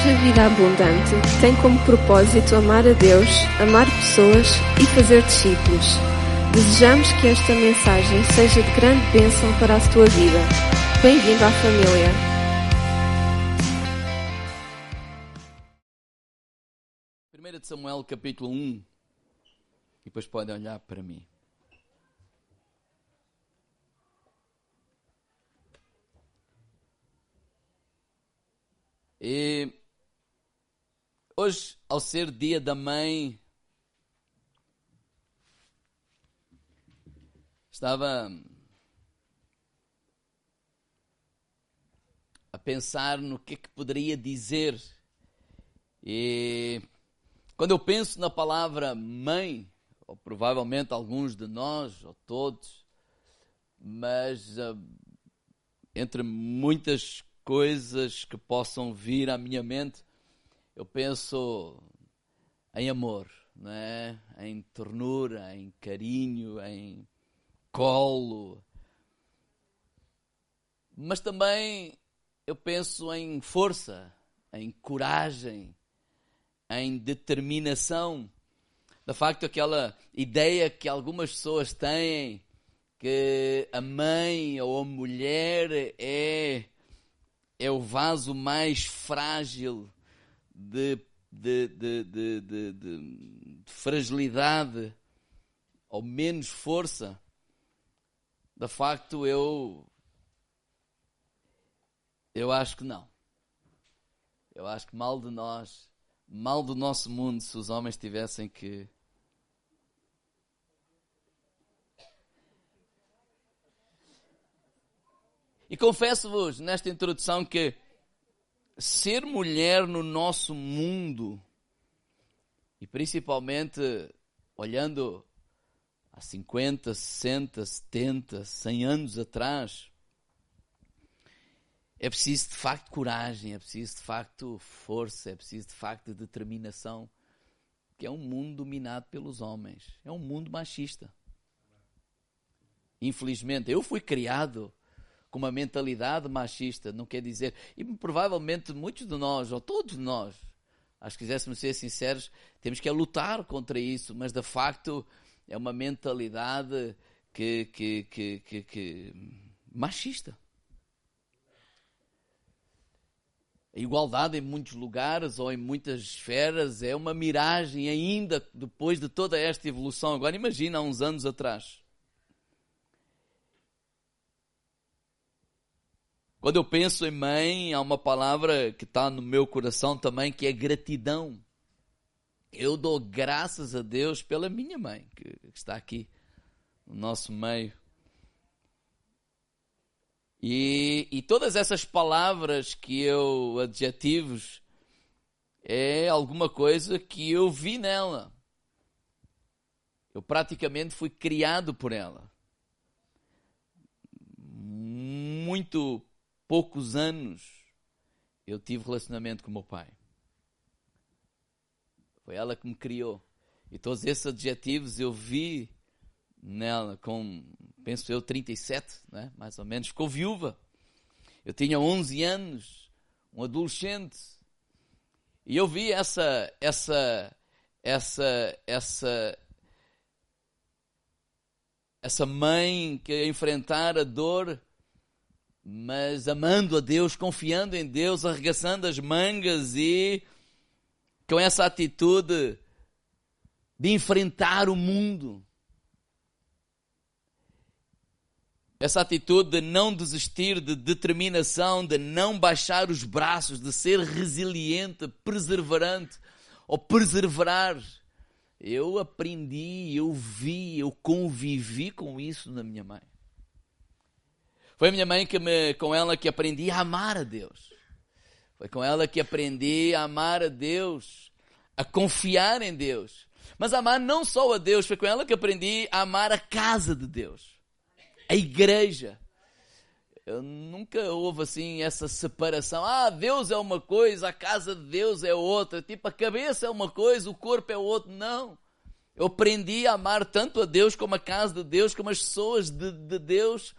Igreja Vida Abundante tem como propósito amar a Deus, amar pessoas e fazer discípulos. Desejamos que esta mensagem seja de grande bênção para a tua vida. Bem-vindo à família. Primeira de Samuel, capítulo 1. E depois podem olhar para mim. E hoje, ao ser dia da mãe, estava a pensar no que é que poderia dizer. E quando eu penso na palavra mãe, ou provavelmente alguns de nós, ou todos, mas uh, entre muitas coisas que possam vir à minha mente, eu penso em amor, não é? em ternura, em carinho, em colo. Mas também eu penso em força, em coragem, em determinação. De facto, aquela ideia que algumas pessoas têm que a mãe ou a mulher é é o vaso mais frágil de, de, de, de, fragilidade ou menos força. De facto, eu. Eu acho que não. Eu acho que mal de nós, mal do nosso mundo, se os homens tivessem que E confesso-vos nesta introdução que ser mulher no nosso mundo, e principalmente olhando há 50, 60, 70, 100 anos atrás, é preciso de facto coragem, é preciso de facto força, é preciso de facto determinação, que é um mundo dominado pelos homens, é um mundo machista. Infelizmente, eu fui criado com uma mentalidade machista, não quer dizer, e provavelmente muitos de nós, ou todos nós, acho que quiséssemos ser sinceros, temos que é lutar contra isso, mas de facto é uma mentalidade que, que, que, que, que machista. A igualdade em muitos lugares ou em muitas esferas é uma miragem ainda depois de toda esta evolução. Agora imagina há uns anos atrás. Quando eu penso em mãe, há uma palavra que está no meu coração também, que é gratidão. Eu dou graças a Deus pela minha mãe, que está aqui no nosso meio. E, e todas essas palavras que eu, adjetivos, é alguma coisa que eu vi nela. Eu praticamente fui criado por ela. Muito poucos anos eu tive relacionamento com o meu pai. Foi ela que me criou. E todos esses adjetivos eu vi nela com, penso eu, 37, né? mais ou menos. Ficou viúva. Eu tinha 11 anos, um adolescente. E eu vi essa, essa, essa, essa, essa mãe que enfrentar a dor mas amando a Deus, confiando em Deus, arregaçando as mangas e com essa atitude de enfrentar o mundo. Essa atitude de não desistir, de determinação, de não baixar os braços, de ser resiliente, perseverante ou perseverar. Eu aprendi, eu vi, eu convivi com isso na minha mãe. Foi a minha mãe que me, com ela que aprendi a amar a Deus. Foi com ela que aprendi a amar a Deus, a confiar em Deus. Mas amar não só a Deus, foi com ela que aprendi a amar a casa de Deus, a igreja. Eu nunca houve assim essa separação. Ah, Deus é uma coisa, a casa de Deus é outra. Tipo, a cabeça é uma coisa, o corpo é outra. Não. Eu aprendi a amar tanto a Deus como a casa de Deus, como as pessoas de, de Deus.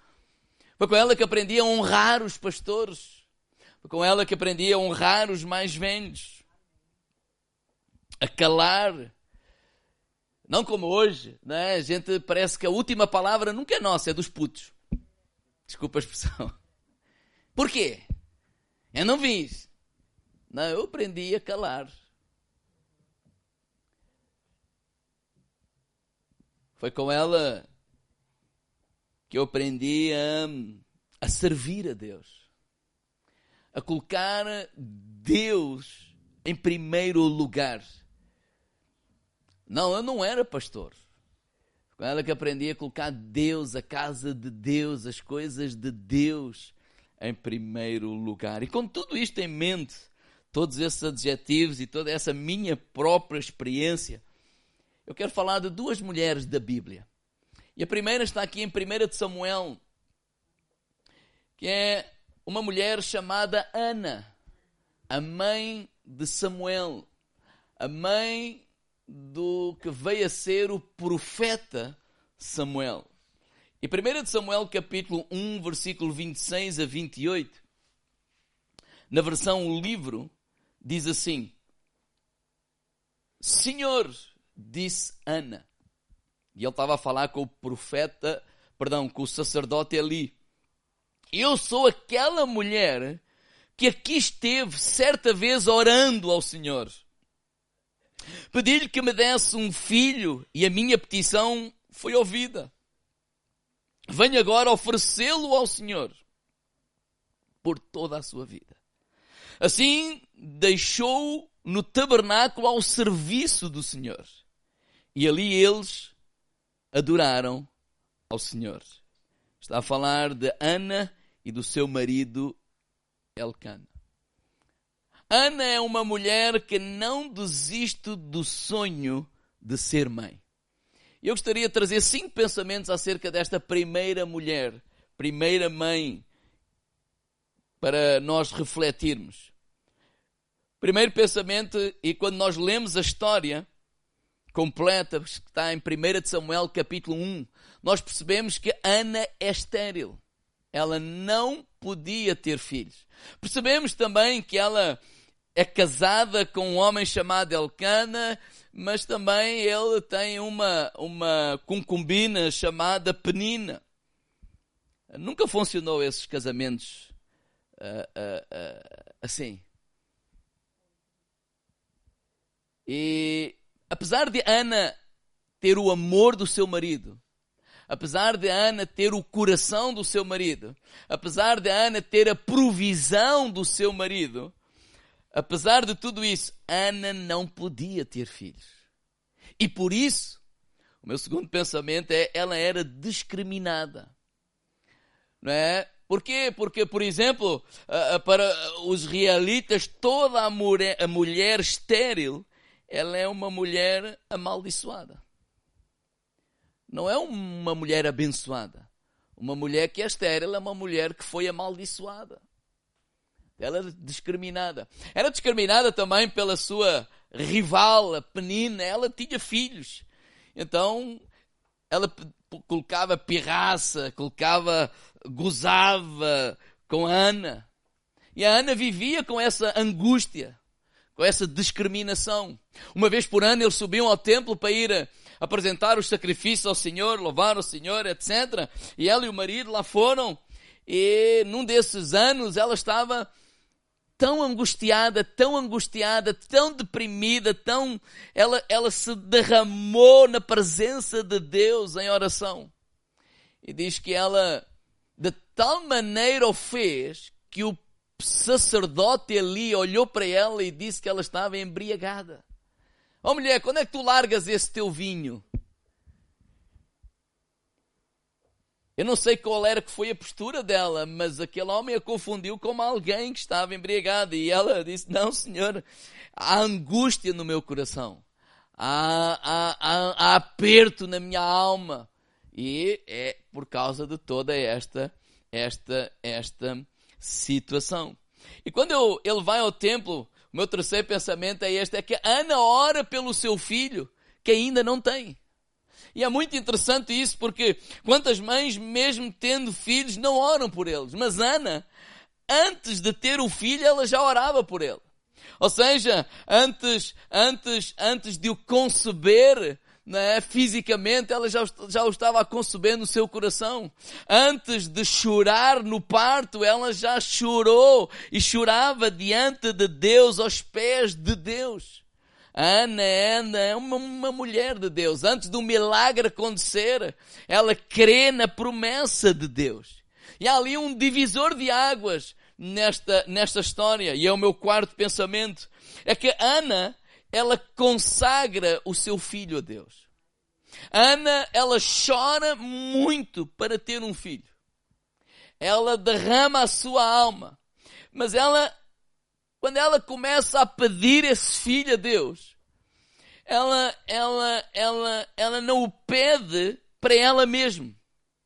Foi com ela que aprendi a honrar os pastores. Foi com ela que aprendi a honrar os mais velhos, a calar. Não como hoje, né? A gente parece que a última palavra nunca é nossa, é dos putos. Desculpa a expressão. Por quê? Eu não fiz. Não, eu aprendi a calar. Foi com ela que eu aprendi a, a servir a Deus, a colocar Deus em primeiro lugar. Não, eu não era pastor. Com ela que aprendi a colocar Deus, a casa de Deus, as coisas de Deus em primeiro lugar. E com tudo isto em mente, todos esses adjetivos e toda essa minha própria experiência, eu quero falar de duas mulheres da Bíblia. E a primeira está aqui em 1 de Samuel, que é uma mulher chamada Ana, a mãe de Samuel, a mãe do que veio a ser o profeta Samuel. E 1 de Samuel capítulo 1, versículo 26 a 28, na versão o livro, diz assim: Senhor, disse Ana, e ele estava a falar com o profeta, perdão, com o sacerdote ali. Eu sou aquela mulher que aqui esteve certa vez orando ao Senhor. Pedi-lhe que me desse um filho e a minha petição foi ouvida. Venho agora oferecê-lo ao Senhor por toda a sua vida. Assim, deixou no tabernáculo ao serviço do Senhor. E ali eles adoraram ao Senhor. Está a falar de Ana e do seu marido Elcana. Ana é uma mulher que não desiste do sonho de ser mãe. Eu gostaria de trazer cinco pensamentos acerca desta primeira mulher, primeira mãe, para nós refletirmos. Primeiro pensamento, e quando nós lemos a história, completa, que está em 1 Samuel capítulo 1, nós percebemos que Ana é estéril. Ela não podia ter filhos. Percebemos também que ela é casada com um homem chamado Elcana, mas também ele tem uma, uma concubina chamada Penina. Nunca funcionou esses casamentos uh, uh, uh, assim. E apesar de Ana ter o amor do seu marido, apesar de Ana ter o coração do seu marido, apesar de Ana ter a provisão do seu marido, apesar de tudo isso, Ana não podia ter filhos. E por isso, o meu segundo pensamento é ela era discriminada. Não é? Por quê? Porque, por exemplo, para os realitas, toda a mulher estéril ela é uma mulher amaldiçoada. Não é uma mulher abençoada. Uma mulher que é estéril é uma mulher que foi amaldiçoada. Ela era discriminada. Era discriminada também pela sua rival, a Penina. Ela tinha filhos. Então, ela colocava pirraça, colocava, gozava com a Ana. E a Ana vivia com essa angústia essa discriminação. Uma vez por ano eles subiam ao templo para ir apresentar os sacrifícios ao Senhor, louvar o Senhor, etc. E ela e o marido lá foram e num desses anos ela estava tão angustiada, tão angustiada, tão deprimida, tão ela ela se derramou na presença de Deus em oração. E diz que ela de tal maneira o fez que o sacerdote ali olhou para ela e disse que ela estava embriagada. Ó oh, mulher, quando é que tu largas esse teu vinho? Eu não sei qual era que foi a postura dela, mas aquele homem a confundiu como alguém que estava embriagado. E ela disse: Não, senhor, há angústia no meu coração, há, há, há, há aperto na minha alma. E é por causa de toda esta, esta, esta situação. E quando eu, ele vai ao templo, o meu terceiro pensamento é este: é que Ana ora pelo seu filho, que ainda não tem. E é muito interessante isso, porque quantas mães, mesmo tendo filhos, não oram por eles. Mas Ana, antes de ter o filho, ela já orava por ele. Ou seja, antes, antes, antes de o conceber, né, fisicamente, ela já, já o estava a conceber no seu coração. Antes de chorar no parto, ela já chorou e chorava diante de Deus, aos pés de Deus. Ana, Ana é uma, uma mulher de Deus. Antes do milagre acontecer, ela crê na promessa de Deus. E há ali um divisor de águas nesta, nesta história. E é o meu quarto pensamento. É que Ana, ela consagra o seu filho a Deus. Ana, ela chora muito para ter um filho. Ela derrama a sua alma. Mas ela, quando ela começa a pedir esse filho a Deus, ela, ela, ela, ela não o pede para ela mesma.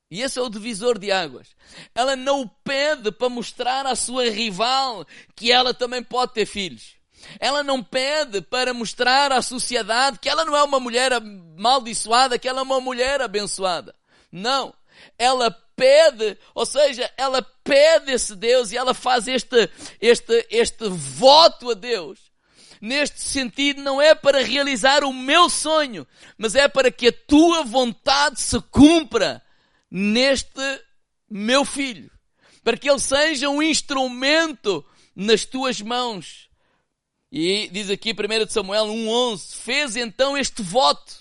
E esse é o divisor de águas. Ela não o pede para mostrar à sua rival que ela também pode ter filhos. Ela não pede para mostrar à sociedade que ela não é uma mulher amaldiçoada, que ela é uma mulher abençoada. Não. Ela pede, ou seja, ela pede esse Deus e ela faz este, este, este voto a Deus. Neste sentido, não é para realizar o meu sonho, mas é para que a tua vontade se cumpra neste meu filho, para que ele seja um instrumento nas tuas mãos. E diz aqui 1 Samuel 1.11, fez então este voto,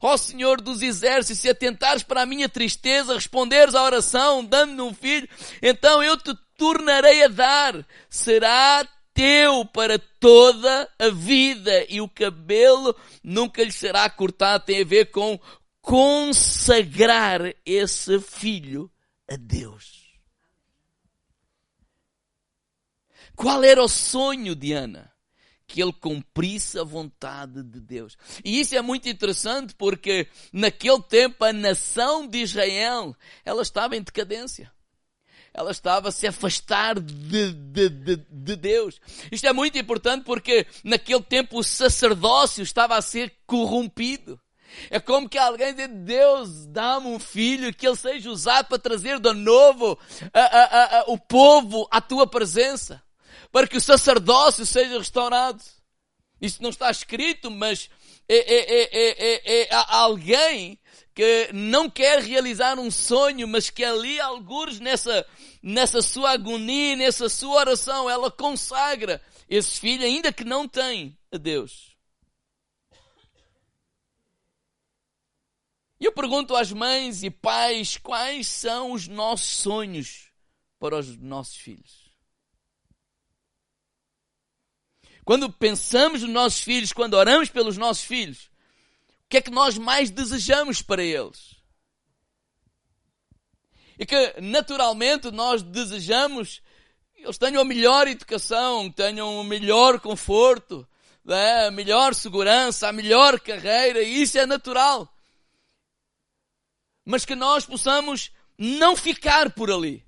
ó Senhor dos exércitos, se atentares para a minha tristeza, responderes à oração, dando-me um filho, então eu te tornarei a dar, será teu para toda a vida e o cabelo nunca lhe será cortado, tem a ver com consagrar esse filho a Deus. Qual era o sonho de Ana? Que ele cumprisse a vontade de Deus. E isso é muito interessante porque naquele tempo a nação de Israel, ela estava em decadência ela estava a se afastar de, de, de, de, Deus. Isto é muito importante porque naquele tempo o sacerdócio estava a ser corrompido. É como que alguém diz, Deus, dá-me um filho, que ele seja usado para trazer de novo a, a, a, o povo à tua presença, para que o sacerdócio seja restaurado. Isso não está escrito, mas é, é, é, é, alguém que não quer realizar um sonho, mas que ali, alguns nessa, nessa sua agonia, nessa sua oração, ela consagra esse filho, ainda que não tem, a Deus. E eu pergunto às mães e pais quais são os nossos sonhos para os nossos filhos. Quando pensamos nos nossos filhos, quando oramos pelos nossos filhos, o que é que nós mais desejamos para eles? E que naturalmente nós desejamos que eles tenham a melhor educação, tenham o melhor conforto, né, a melhor segurança, a melhor carreira, e isso é natural. Mas que nós possamos não ficar por ali,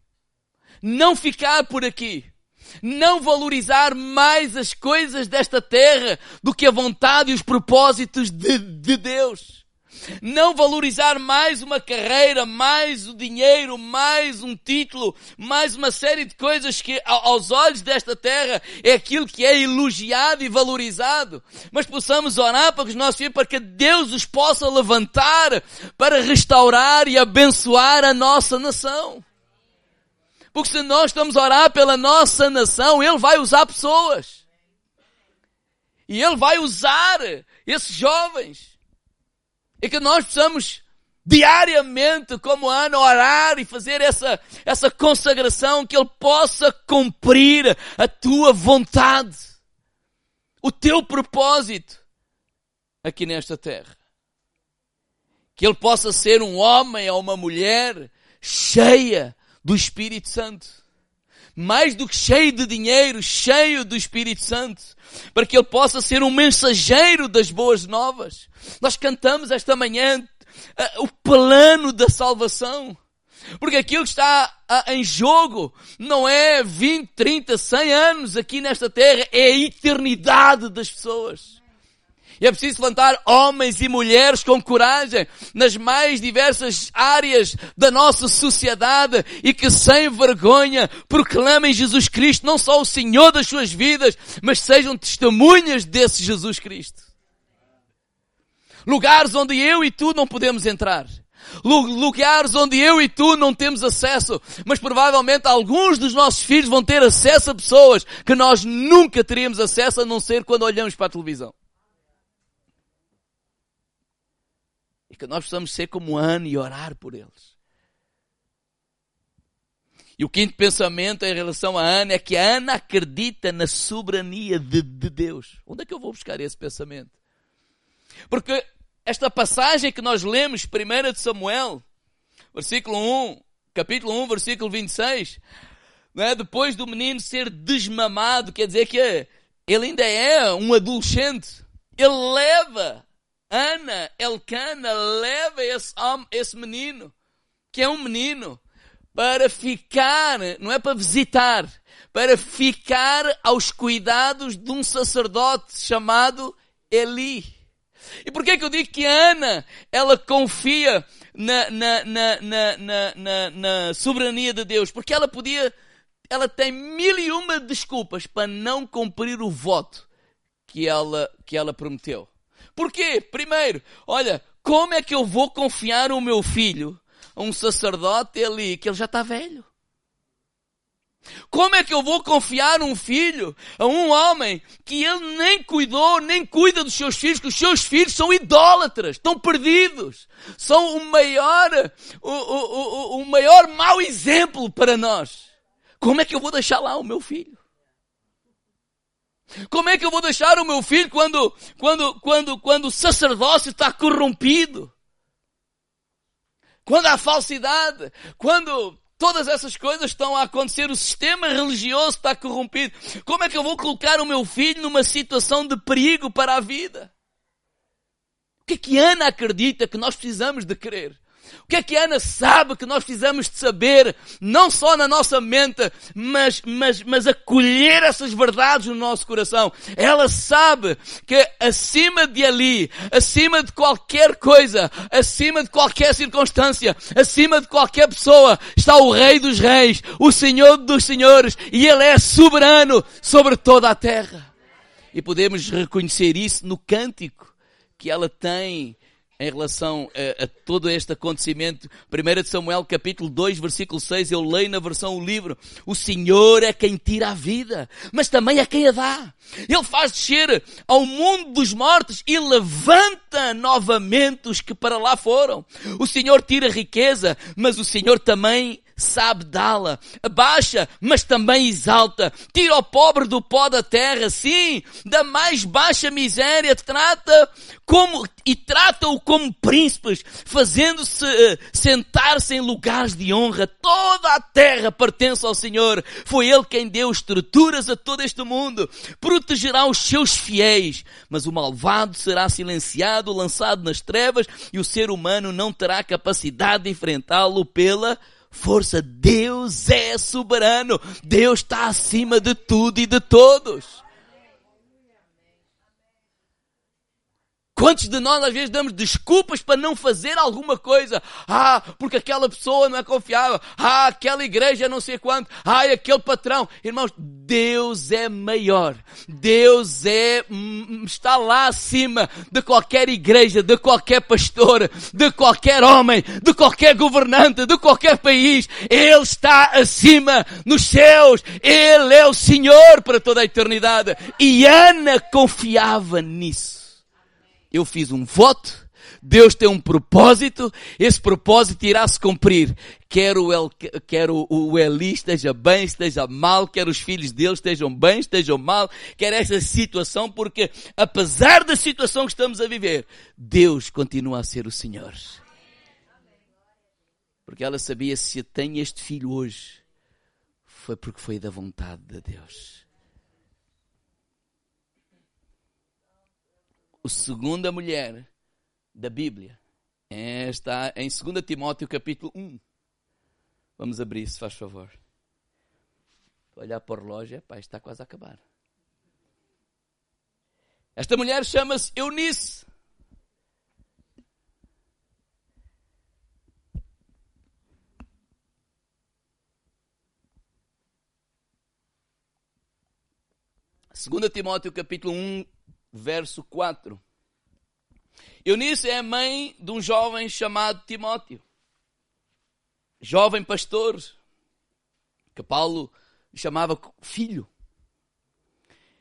não ficar por aqui, não valorizar mais as coisas desta terra do que a vontade e os propósitos de, de Deus não valorizar mais uma carreira, mais o dinheiro, mais um título, mais uma série de coisas que aos olhos desta terra é aquilo que é elogiado e valorizado, mas possamos orar para que os nossos filhos, para que Deus os possa levantar para restaurar e abençoar a nossa nação. Porque se nós estamos a orar pela nossa nação, Ele vai usar pessoas. E Ele vai usar esses jovens e que nós possamos diariamente, como Ana, orar e fazer essa, essa consagração, que Ele possa cumprir a tua vontade, o teu propósito aqui nesta terra. Que Ele possa ser um homem ou uma mulher cheia do Espírito Santo mais do que cheio de dinheiro, cheio do Espírito Santo, para que ele possa ser um mensageiro das boas novas. Nós cantamos esta manhã uh, o plano da salvação. Porque aquilo que está uh, em jogo não é 20, 30, 100 anos aqui nesta terra, é a eternidade das pessoas. E é preciso levantar homens e mulheres com coragem nas mais diversas áreas da nossa sociedade e que sem vergonha proclamem Jesus Cristo, não só o Senhor das suas vidas, mas sejam testemunhas desse Jesus Cristo. Lugares onde eu e tu não podemos entrar. Lugares onde eu e tu não temos acesso, mas provavelmente alguns dos nossos filhos vão ter acesso a pessoas que nós nunca teríamos acesso a não ser quando olhamos para a televisão. E que nós possamos ser como Ana e orar por eles. E o quinto pensamento em relação a Ana é que a Ana acredita na soberania de, de Deus. Onde é que eu vou buscar esse pensamento? Porque esta passagem que nós lemos, 1 de Samuel, versículo 1, capítulo 1, versículo 26, não é? depois do menino ser desmamado, quer dizer que ele ainda é um adolescente, ele leva Ana, Elcana, leva esse, homem, esse menino, que é um menino, para ficar, não é para visitar, para ficar aos cuidados de um sacerdote chamado Eli. E por que é eu digo que Ana, ela confia na, na, na, na, na soberania de Deus? Porque ela podia, ela tem mil e uma desculpas para não cumprir o voto que ela, que ela prometeu. Porquê? Primeiro, olha, como é que eu vou confiar o meu filho a um sacerdote ali que ele já está velho? Como é que eu vou confiar um filho a um homem que ele nem cuidou, nem cuida dos seus filhos, que os seus filhos são idólatras, estão perdidos, são o maior, o, o, o, o maior mau exemplo para nós. Como é que eu vou deixar lá o meu filho? Como é que eu vou deixar o meu filho quando, quando, quando, quando o sacerdócio está corrompido? Quando há falsidade? Quando Todas essas coisas estão a acontecer, o sistema religioso está corrompido. Como é que eu vou colocar o meu filho numa situação de perigo para a vida? O que é que Ana acredita que nós precisamos de crer? O que é que Ana sabe que nós precisamos de saber, não só na nossa mente, mas, mas, mas acolher essas verdades no nosso coração? Ela sabe que acima de ali, acima de qualquer coisa, acima de qualquer circunstância, acima de qualquer pessoa, está o Rei dos Reis, o Senhor dos Senhores, e Ele é soberano sobre toda a terra. E podemos reconhecer isso no cântico que ela tem em relação a, a, todo este acontecimento. 1 de Samuel capítulo 2 versículo 6, eu leio na versão o livro, o Senhor é quem tira a vida, mas também é quem a dá. Ele faz descer ao mundo dos mortos e levanta novamente os que para lá foram. O Senhor tira riqueza, mas o Senhor também sabe dá-la. Abaixa, mas também exalta. Tira o pobre do pó da terra, sim, da mais baixa miséria, trata como, e trata-o como príncipes, fazendo-se uh, sentar-se em lugares de honra. Toda a terra pertence ao Senhor. Foi Ele quem deu estruturas a todo este mundo. Protegerá os seus fiéis, mas o malvado será silenciado, lançado nas trevas, e o ser humano não terá capacidade de enfrentá-lo pela força. Deus é soberano. Deus está acima de tudo e de todos. Quantos de nós às vezes damos desculpas para não fazer alguma coisa? Ah, porque aquela pessoa não é confiável. Ah, aquela igreja não sei quanto. Ah, aquele patrão. Irmãos, Deus é maior. Deus é, hum, está lá acima de qualquer igreja, de qualquer pastor, de qualquer homem, de qualquer governante, de qualquer país. Ele está acima nos céus. Ele é o Senhor para toda a eternidade. E Ana confiava nisso eu fiz um voto, Deus tem um propósito, esse propósito irá se cumprir. Quer o, El, quer o, o Eli esteja bem, esteja mal, quer os filhos dele estejam bem, estejam mal, quer essa situação, porque apesar da situação que estamos a viver, Deus continua a ser o Senhor. Porque ela sabia se tem este filho hoje, foi porque foi da vontade de Deus. A segunda mulher da Bíblia está em 2 Timóteo capítulo 1. Vamos abrir, se faz favor. Olhar para o relógio, pá, está quase a acabar. Esta mulher chama-se Eunice. Segunda Timóteo capítulo 1, verso 4. Eunice é mãe de um jovem chamado Timóteo. Jovem pastor, que Paulo chamava filho.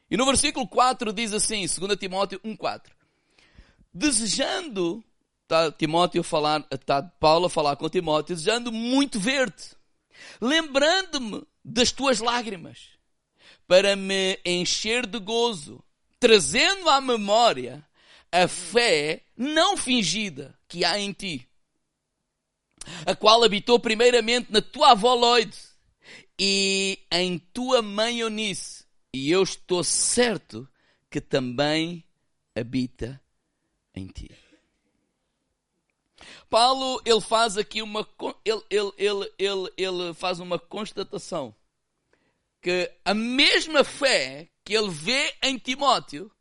E no versículo 4 diz assim, 2 Timóteo 1,4. Desejando, está Timóteo falar, está Paulo a falar com Timóteo, desejando muito ver-te, lembrando-me das tuas lágrimas, para me encher de gozo, trazendo à memória a fé não fingida que há em ti, a qual habitou primeiramente na tua avó Lloyd e em tua mãe Eunice, e eu estou certo que também habita em ti. Paulo, ele faz aqui uma, ele, ele, ele, ele, ele faz uma constatação que a mesma fé que ele vê em Timóteo,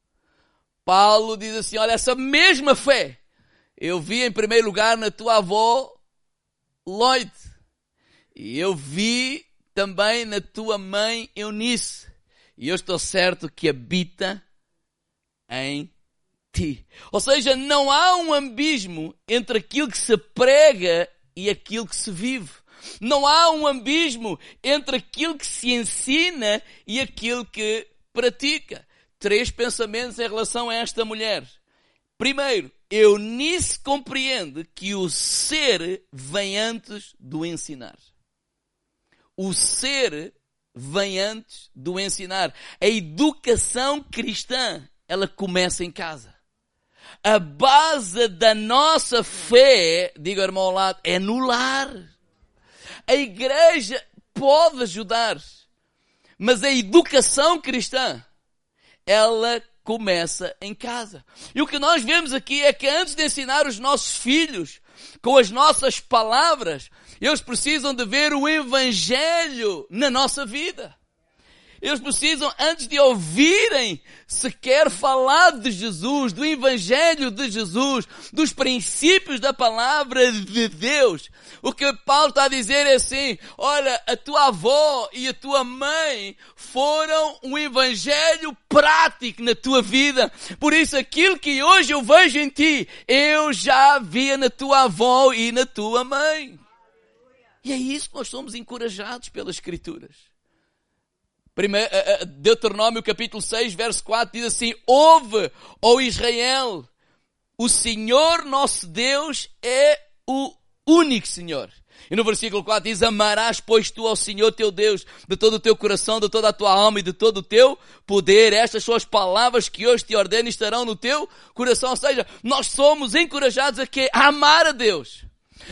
Paulo diz assim, olha, essa mesma fé eu vi em primeiro lugar na tua avó Lloyd. E eu vi também na tua mãe Eunice. E eu estou certo que habita em ti. Ou seja, não há um abismo entre aquilo que se prega e aquilo que se vive. Não há um abismo entre aquilo que se ensina e aquilo que pratica. Três pensamentos em relação a esta mulher. Primeiro, Eunice compreende que o ser vem antes do ensinar. O ser vem antes do ensinar. A educação cristã, ela começa em casa. A base da nossa fé, diga irmão ao lado, é no lar. A igreja pode ajudar, mas a educação cristã, ela começa em casa. E o que nós vemos aqui é que antes de ensinar os nossos filhos com as nossas palavras, eles precisam de ver o Evangelho na nossa vida. Eles precisam, antes de ouvirem sequer falar de Jesus, do Evangelho de Jesus, dos princípios da palavra de Deus, o que Paulo está a dizer é assim, olha, a tua avó e a tua mãe foram um Evangelho prático na tua vida. Por isso aquilo que hoje eu vejo em ti, eu já via na tua avó e na tua mãe. E é isso que nós somos encorajados pelas Escrituras. Eh, eh, Deuteronômio capítulo 6, verso 4 diz assim, Ouve, ó Israel, o Senhor nosso Deus é o único Senhor. E no versículo 4 diz, amarás, pois tu ao Senhor teu Deus, de todo o teu coração, de toda a tua alma e de todo o teu poder. Estas são as palavras que hoje te ordeno estarão no teu coração. Ou seja, nós somos encorajados a, que? a amar a Deus.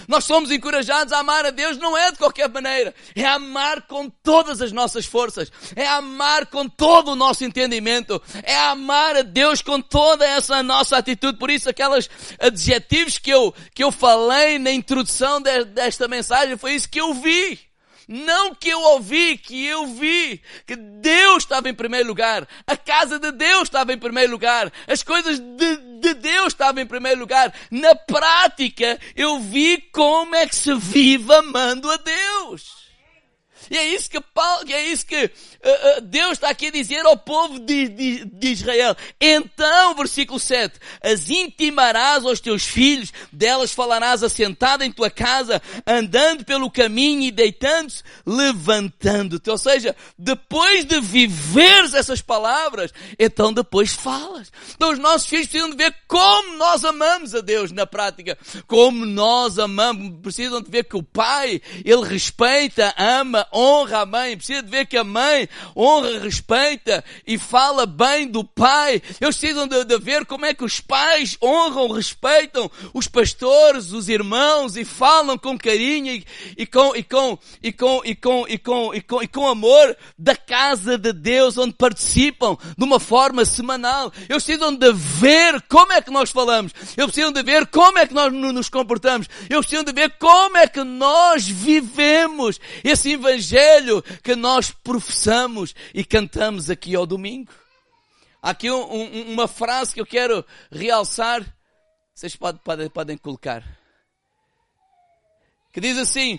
Nós somos encorajados a amar a Deus não é de qualquer maneira, é amar com todas as nossas forças, é amar com todo o nosso entendimento, é amar a Deus com toda essa nossa atitude. Por isso, aqueles adjetivos que eu, que eu falei na introdução de, desta mensagem, foi isso que eu vi. Não que eu ouvi, que eu vi. Que Deus estava em primeiro lugar. A casa de Deus estava em primeiro lugar. As coisas de, de Deus estavam em primeiro lugar. Na prática, eu vi como é que se vive amando a Deus. E é isso que, Paulo, é isso que uh, uh, Deus está aqui a dizer ao povo de, de, de, Israel. Então, versículo 7, as intimarás aos teus filhos, delas falarás assentada em tua casa, andando pelo caminho e deitando-se, levantando-te. Ou seja, depois de viveres essas palavras, então depois falas. Então os nossos filhos precisam de ver como nós amamos a Deus na prática. Como nós amamos. Precisam de ver que o Pai, Ele respeita, ama, honra a mãe, precisa de ver que a mãe honra, respeita e fala bem do pai. Eles precisam de, de ver como é que os pais honram, respeitam os pastores, os irmãos e falam com carinho e, com, e, com, e, com, e, com, e, com, e, com, e com amor da casa de Deus onde participam de uma forma semanal. Eles precisam de ver como é que nós falamos. Eles precisam de ver como é que nós nos comportamos. Eles precisam de ver como é que nós vivemos esse evangelho Evangelho que nós professamos e cantamos aqui ao domingo. Há aqui um, um, uma frase que eu quero realçar. Vocês podem, podem, podem colocar. Que diz assim: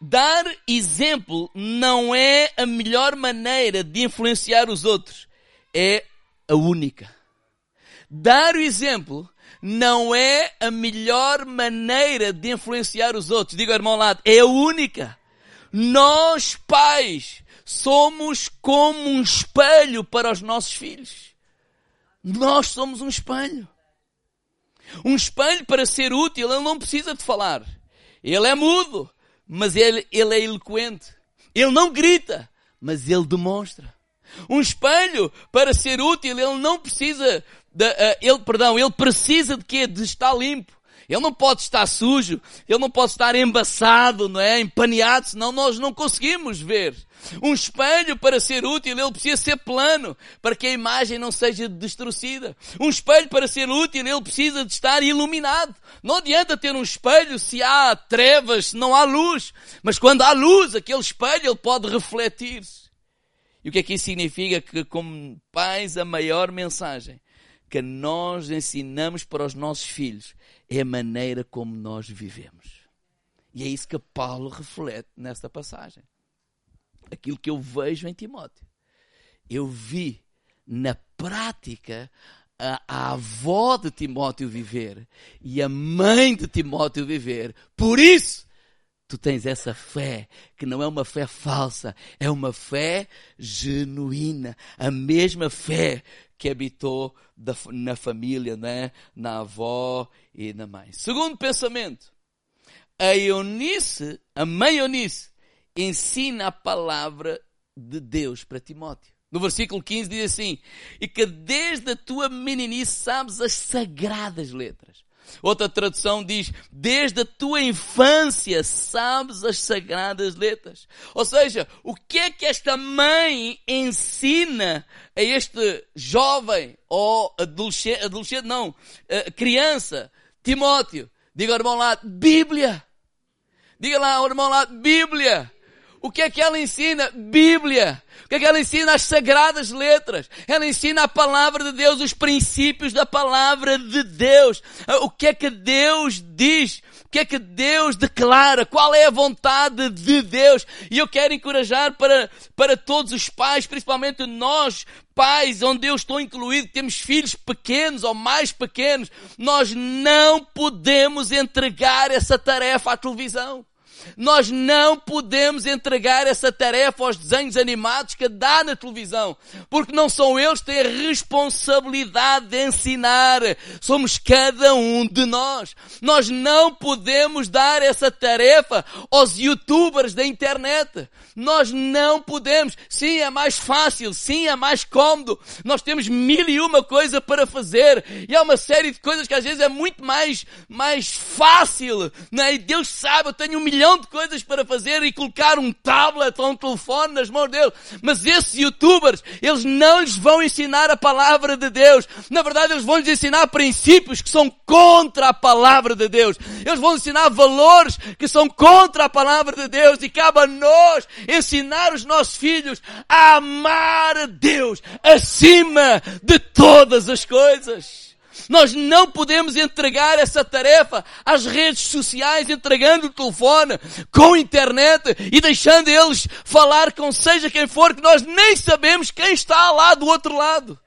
Dar exemplo não é a melhor maneira de influenciar os outros, é a única. Dar o exemplo não é a melhor maneira de influenciar os outros. Diga ao irmão lado, é a única. Nós, pais, somos como um espelho para os nossos filhos. Nós somos um espelho. Um espelho para ser útil, ele não precisa de falar. Ele é mudo mas ele, ele é eloquente. Ele não grita, mas ele demonstra. Um espelho, para ser útil, ele não precisa de, uh, ele, perdão, ele precisa de quê? De estar limpo. Ele não pode estar sujo, ele não pode estar embaçado, não é? Empaneado, senão nós não conseguimos ver. Um espelho para ser útil, ele precisa ser plano, para que a imagem não seja destruída. Um espelho para ser útil, ele precisa de estar iluminado. Não adianta ter um espelho se há trevas, se não há luz. Mas quando há luz, aquele espelho ele pode refletir-se. E o que é que isso significa? Que como pais a maior mensagem que nós ensinamos para os nossos filhos é a maneira como nós vivemos. E é isso que Paulo reflete nesta passagem aquilo que eu vejo em Timóteo. Eu vi na prática a, a, avó de Timóteo viver e a mãe de Timóteo viver. Por isso, tu tens essa fé, que não é uma fé falsa, é uma fé genuína. A mesma fé que habitou da, na família, né? na avó e na mãe. Segundo pensamento, a Eunice, a mãe Eunice, ensina a palavra de Deus para Timóteo. No versículo 15 diz assim: E que desde a tua meninice sabes as sagradas letras. Outra tradução diz: Desde a tua infância sabes as sagradas letras. Ou seja, o que é que esta mãe ensina a este jovem ou adolescente, adolescente não, eh, criança, Timóteo? Diga ao irmão lá, Bíblia. Diga lá ao irmão lá, Bíblia. O que é que ela ensina? Bíblia. O que é que ela ensina? As sagradas letras. Ela ensina a palavra de Deus, os princípios da palavra de Deus. Ah, o que é que Deus diz? O que é que Deus declara? Qual é a vontade de Deus? E eu quero encorajar para, para todos os pais, principalmente nós, pais, onde eu estou incluído, temos filhos pequenos ou mais pequenos, nós não podemos entregar essa tarefa à televisão. Nós não podemos entregar essa tarefa aos desenhos animados que dá na televisão, porque não são eles que têm a responsabilidade de ensinar. Somos cada um de nós. Nós não podemos dar essa tarefa aos youtubers da internet. Nós não podemos. Sim, é mais fácil. Sim, é mais cômodo. Nós temos mil e uma coisa para fazer. E há uma série de coisas que às vezes é muito mais, mais fácil. Né? E Deus sabe, eu tenho um milhão de coisas para fazer e colocar um tablet ou um telefone nas mãos dele. Mas esses youtubers, eles não lhes vão ensinar a palavra de Deus. Na verdade, eles vão lhes ensinar princípios que são contra a palavra de Deus. Eles vão ensinar valores que são contra a palavra de Deus. E cabe a nós ensinar os nossos filhos a amar a Deus acima de todas as coisas. Nós não podemos entregar essa tarefa às redes sociais, entregando o telefone, com internet e deixando eles falar com seja quem for, que nós nem sabemos quem está lá do outro lado.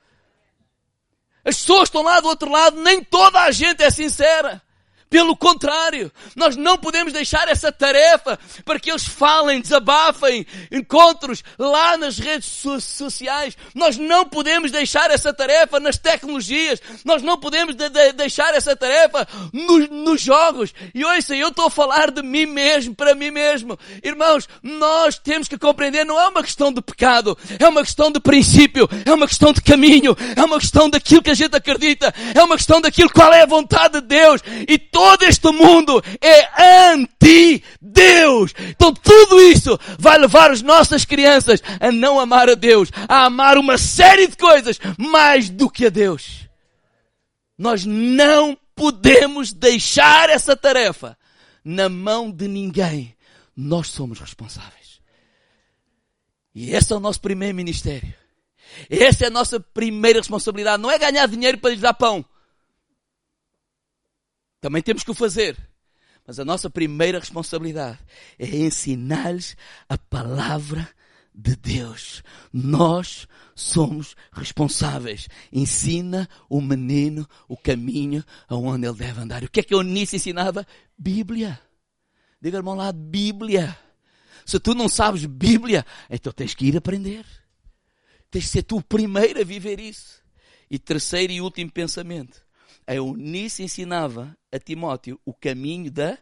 As pessoas estão lá do outro lado, nem toda a gente é sincera. Pelo contrário, nós não podemos deixar essa tarefa para que eles falem, desabafem, encontros lá nas redes so sociais. Nós não podemos deixar essa tarefa nas tecnologias. Nós não podemos de de deixar essa tarefa nos, nos jogos. E ouça, eu estou a falar de mim mesmo, para mim mesmo. Irmãos, nós temos que compreender, não é uma questão de pecado, é uma questão de princípio, é uma questão de caminho, é uma questão daquilo que a gente acredita, é uma questão daquilo qual é a vontade de Deus. E todo este mundo é anti-Deus. Então tudo isso vai levar as nossas crianças a não amar a Deus, a amar uma série de coisas mais do que a Deus. Nós não podemos deixar essa tarefa na mão de ninguém. Nós somos responsáveis. E esse é o nosso primeiro ministério. Essa é a nossa primeira responsabilidade. Não é ganhar dinheiro para lhes dar pão. Também temos que o fazer. Mas a nossa primeira responsabilidade é ensinar-lhes a palavra de Deus. Nós somos responsáveis. Ensina o menino o caminho aonde ele deve andar. O que é que Eunice ensinava? Bíblia. Diga, irmão lá, Bíblia. Se tu não sabes Bíblia, então tens que ir aprender. Tens de ser tu o primeiro a viver isso. E terceiro e último pensamento. A Eunice ensinava a Timóteo o caminho da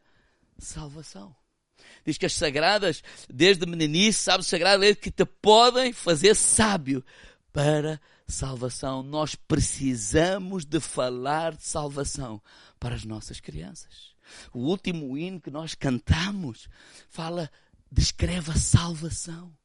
salvação. Diz que as sagradas, desde meninice, sabe, sagrada que te podem fazer sábio para salvação. Nós precisamos de falar de salvação para as nossas crianças. O último hino que nós cantamos fala, descreve a salvação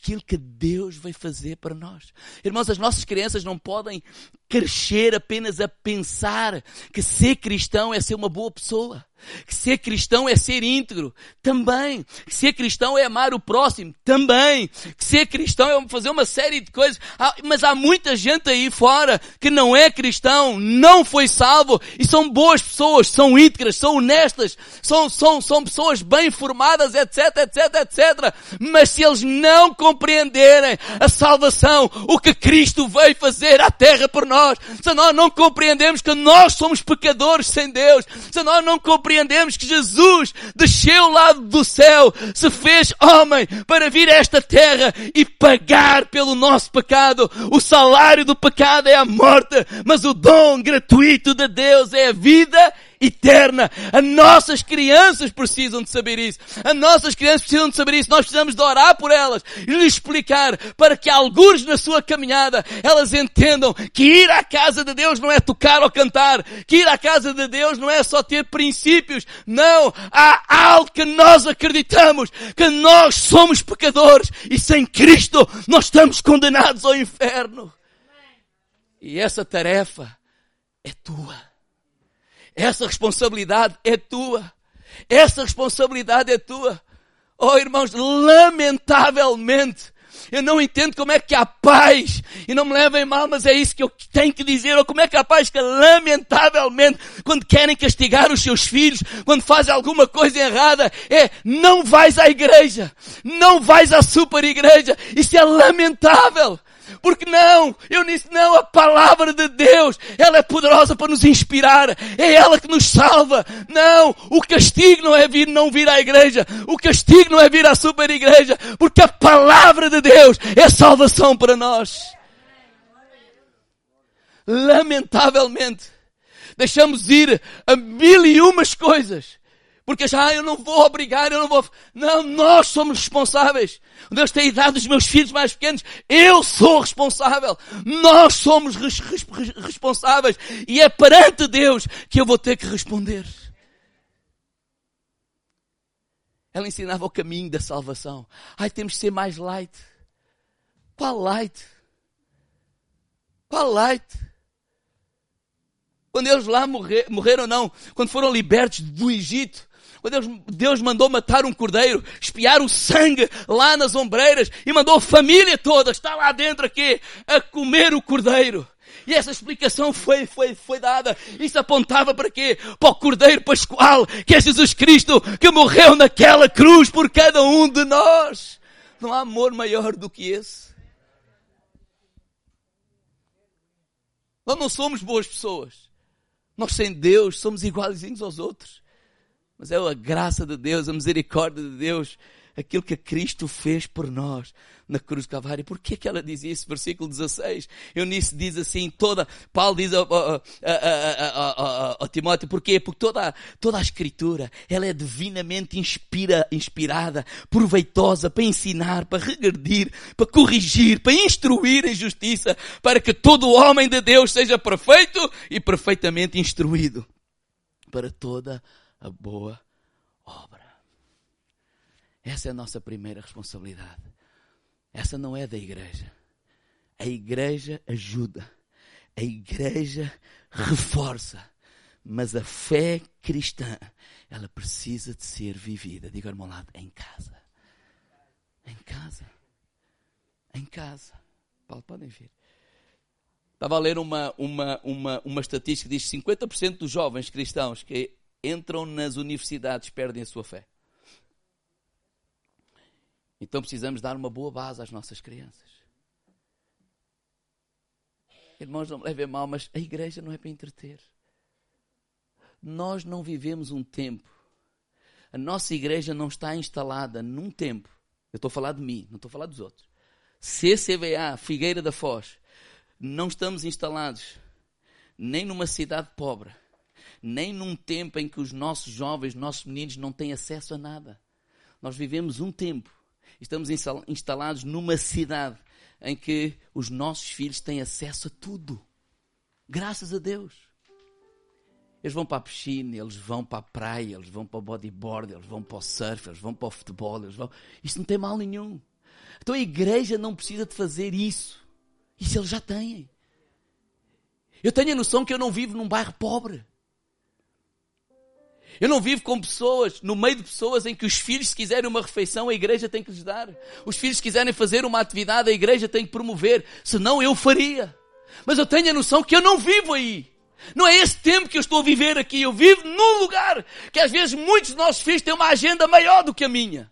aquilo que Deus vai fazer para nós. Irmãos, as nossas crianças não podem crescer apenas a pensar que ser cristão é ser uma boa pessoa. Que ser cristão é ser íntegro, também. Que ser cristão é amar o próximo, também. Que ser cristão é fazer uma série de coisas. Mas há muita gente aí fora que não é cristão, não foi salvo e são boas pessoas, são íntegras, são honestas, são, são, são pessoas bem formadas, etc, etc, etc. Mas se eles não compreenderem a salvação, o que Cristo veio fazer à terra por nós, se nós não compreendemos que nós somos pecadores sem Deus, se nós não compreendemos que Jesus desceu lá do céu, se fez homem para vir a esta terra e pagar pelo nosso pecado. O salário do pecado é a morte, mas o dom gratuito de Deus é a vida eterna. As nossas crianças precisam de saber isso. As nossas crianças precisam de saber isso. Nós precisamos de orar por elas e lhes explicar para que alguns na sua caminhada elas entendam que ir à casa de Deus não é tocar ou cantar, que ir à casa de Deus não é só ter princípios. Não, há algo que nós acreditamos, que nós somos pecadores e sem Cristo nós estamos condenados ao inferno. E essa tarefa é tua. Essa responsabilidade é tua. Essa responsabilidade é tua. Oh, irmãos, lamentavelmente, eu não entendo como é que há pais, e não me levem mal, mas é isso que eu tenho que dizer, ou como é que há pais que lamentavelmente, quando querem castigar os seus filhos, quando fazem alguma coisa errada, é, não vais à igreja, não vais à super igreja, isso é lamentável. Porque não, eu disse não, a palavra de Deus, ela é poderosa para nos inspirar, é ela que nos salva. Não, o castigo não é vir, não vir à igreja, o castigo não é vir à super igreja, porque a palavra de Deus é salvação para nós. Lamentavelmente, deixamos ir a mil e umas coisas porque já ah, eu não vou obrigar, eu não vou. Não, nós somos responsáveis. Deus tem dado os meus filhos mais pequenos. Eu sou responsável. Nós somos res, res, responsáveis. E é perante Deus que eu vou ter que responder. Ela ensinava o caminho da salvação. Ai, temos de ser mais light. Qual light? Qual light? Quando eles lá morrer, morreram, não. Quando foram libertos do Egito, quando Deus, Deus mandou matar um cordeiro, espiar o sangue lá nas ombreiras e mandou a família toda, está lá dentro aqui, a comer o cordeiro. E essa explicação foi, foi, foi dada. Isso apontava para quê? Para o Cordeiro Pascual, que é Jesus Cristo, que morreu naquela cruz por cada um de nós. Não há amor maior do que esse. Nós não somos boas pessoas. Nós sem Deus somos iguaizinhos aos outros. Mas é a graça de Deus, a misericórdia de Deus, aquilo que Cristo fez por nós na cruz do Calvário. Por que, que ela diz isso? Versículo 16. Eunice diz assim, toda, Paulo diz a, a, a, a, Timóteo, porquê? Porque toda, toda a escritura, ela é divinamente inspira, inspirada, proveitosa para ensinar, para regredir, para corrigir, para instruir em justiça, para que todo homem de Deus seja perfeito e perfeitamente instruído para toda a a boa obra. Essa é a nossa primeira responsabilidade. Essa não é da igreja. A igreja ajuda. A igreja reforça. Mas a fé cristã, ela precisa de ser vivida. Diga ao lado, em casa. Em casa. Em casa. Paulo, podem vir. Estava a ler uma, uma, uma, uma estatística que diz que 50% dos jovens cristãos que entram nas universidades perdem a sua fé. Então precisamos dar uma boa base às nossas crianças. Irmãos, não me levem mal, mas a igreja não é para entreter. Nós não vivemos um tempo. A nossa igreja não está instalada num tempo. Eu estou a falar de mim, não estou a falar dos outros. CCBA, Figueira da Foz, não estamos instalados nem numa cidade pobre, nem num tempo em que os nossos jovens, nossos meninos não têm acesso a nada. Nós vivemos um tempo, estamos instalados numa cidade em que os nossos filhos têm acesso a tudo. Graças a Deus. Eles vão para a piscina, eles vão para a praia, eles vão para o bodyboard, eles vão para o surf, eles vão para o futebol, eles vão. Isso não tem mal nenhum. Então a igreja não precisa de fazer isso. Isso eles já têm. Eu tenho a noção que eu não vivo num bairro pobre. Eu não vivo com pessoas, no meio de pessoas em que os filhos, se quiserem uma refeição, a igreja tem que lhes dar. Os filhos, se quiserem fazer uma atividade, a igreja tem que promover. Senão eu faria. Mas eu tenho a noção que eu não vivo aí. Não é esse tempo que eu estou a viver aqui. Eu vivo num lugar que às vezes muitos dos nossos filhos têm uma agenda maior do que a minha.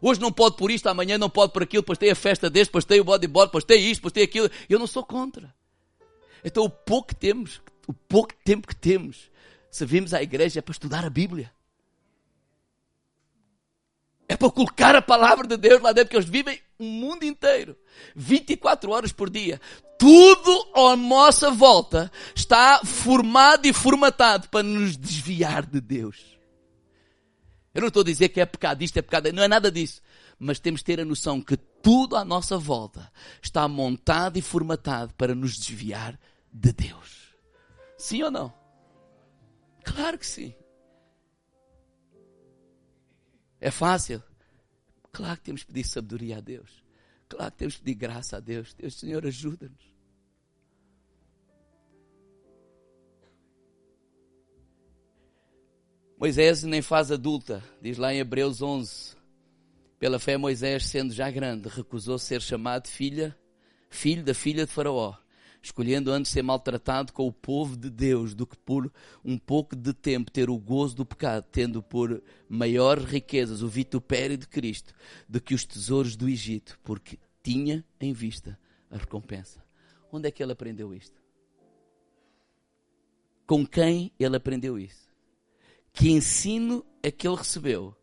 Hoje não pode por isto, amanhã não pode por aquilo, depois tem a festa deste, depois tem o bodyboard, depois tem isto, depois tem aquilo. Eu não sou contra. Então o pouco que temos, o pouco tempo que temos, servimos à igreja é para estudar a Bíblia. É para colocar a palavra de Deus lá dentro, porque eles vivem o mundo inteiro, 24 horas por dia. Tudo à nossa volta está formado e formatado para nos desviar de Deus. Eu não estou a dizer que é pecado, isto é pecado, não é nada disso. Mas temos de ter a noção que tudo à nossa volta está montado e formatado para nos desviar de Deus. Sim ou não? Claro que sim. É fácil? Claro que temos que pedir sabedoria a Deus. Claro que temos que pedir graça a Deus. Deus, Senhor, ajuda-nos. Moisés nem faz adulta, diz lá em Hebreus 11. Pela fé, Moisés, sendo já grande, recusou ser chamado filha, filho da filha de Faraó, escolhendo antes ser maltratado com o povo de Deus do que por um pouco de tempo ter o gozo do pecado, tendo por maiores riquezas o vitupério de Cristo do que os tesouros do Egito, porque tinha em vista a recompensa. Onde é que ele aprendeu isto? Com quem ele aprendeu isso? Que ensino é que ele recebeu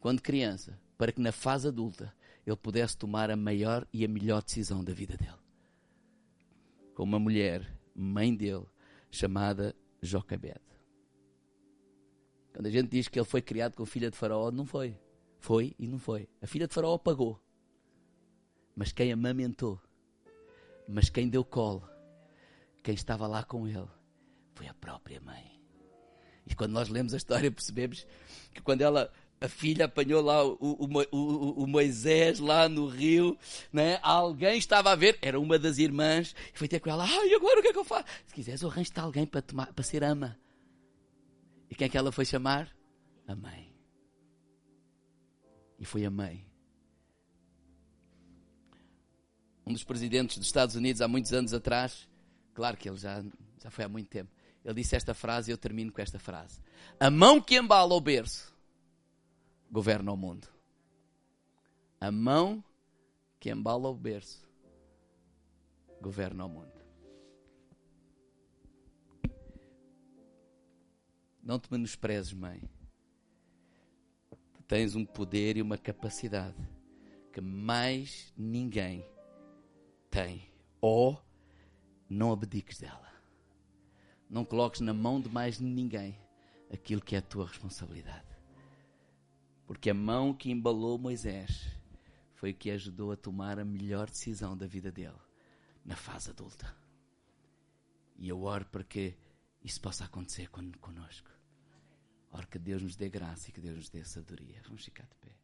quando criança para que na fase adulta ele pudesse tomar a maior e a melhor decisão da vida dele? Com uma mulher, mãe dele, chamada Joquebed. Quando a gente diz que ele foi criado com filha de Faraó, não foi. Foi e não foi. A filha de Faraó pagou. Mas quem amamentou, mas quem deu colo, quem estava lá com ele, foi a própria mãe. E quando nós lemos a história, percebemos que quando ela, a filha apanhou lá o, o, o, o, Moisés lá no rio, né? alguém estava a ver, era uma das irmãs, e foi ter com ela, ai, agora o que é que eu faço? Se quiseres, arranje-te alguém para, tomar, para ser ama. E quem é que ela foi chamar? A mãe. E foi a mãe. Um dos presidentes dos Estados Unidos, há muitos anos atrás, claro que ele já, já foi há muito tempo, ele disse esta frase e eu termino com esta frase: A mão que embala o berço governa o mundo. A mão que embala o berço governa o mundo. Não te menosprezes, mãe. Tu tens um poder e uma capacidade que mais ninguém tem. Ou não abdiques dela. Não coloques na mão de mais ninguém aquilo que é a tua responsabilidade. Porque a mão que embalou Moisés foi o que ajudou a tomar a melhor decisão da vida dele na fase adulta. E eu oro para que isso possa acontecer conosco. Oro que Deus nos dê graça e que Deus nos dê sabedoria. Vamos ficar de pé.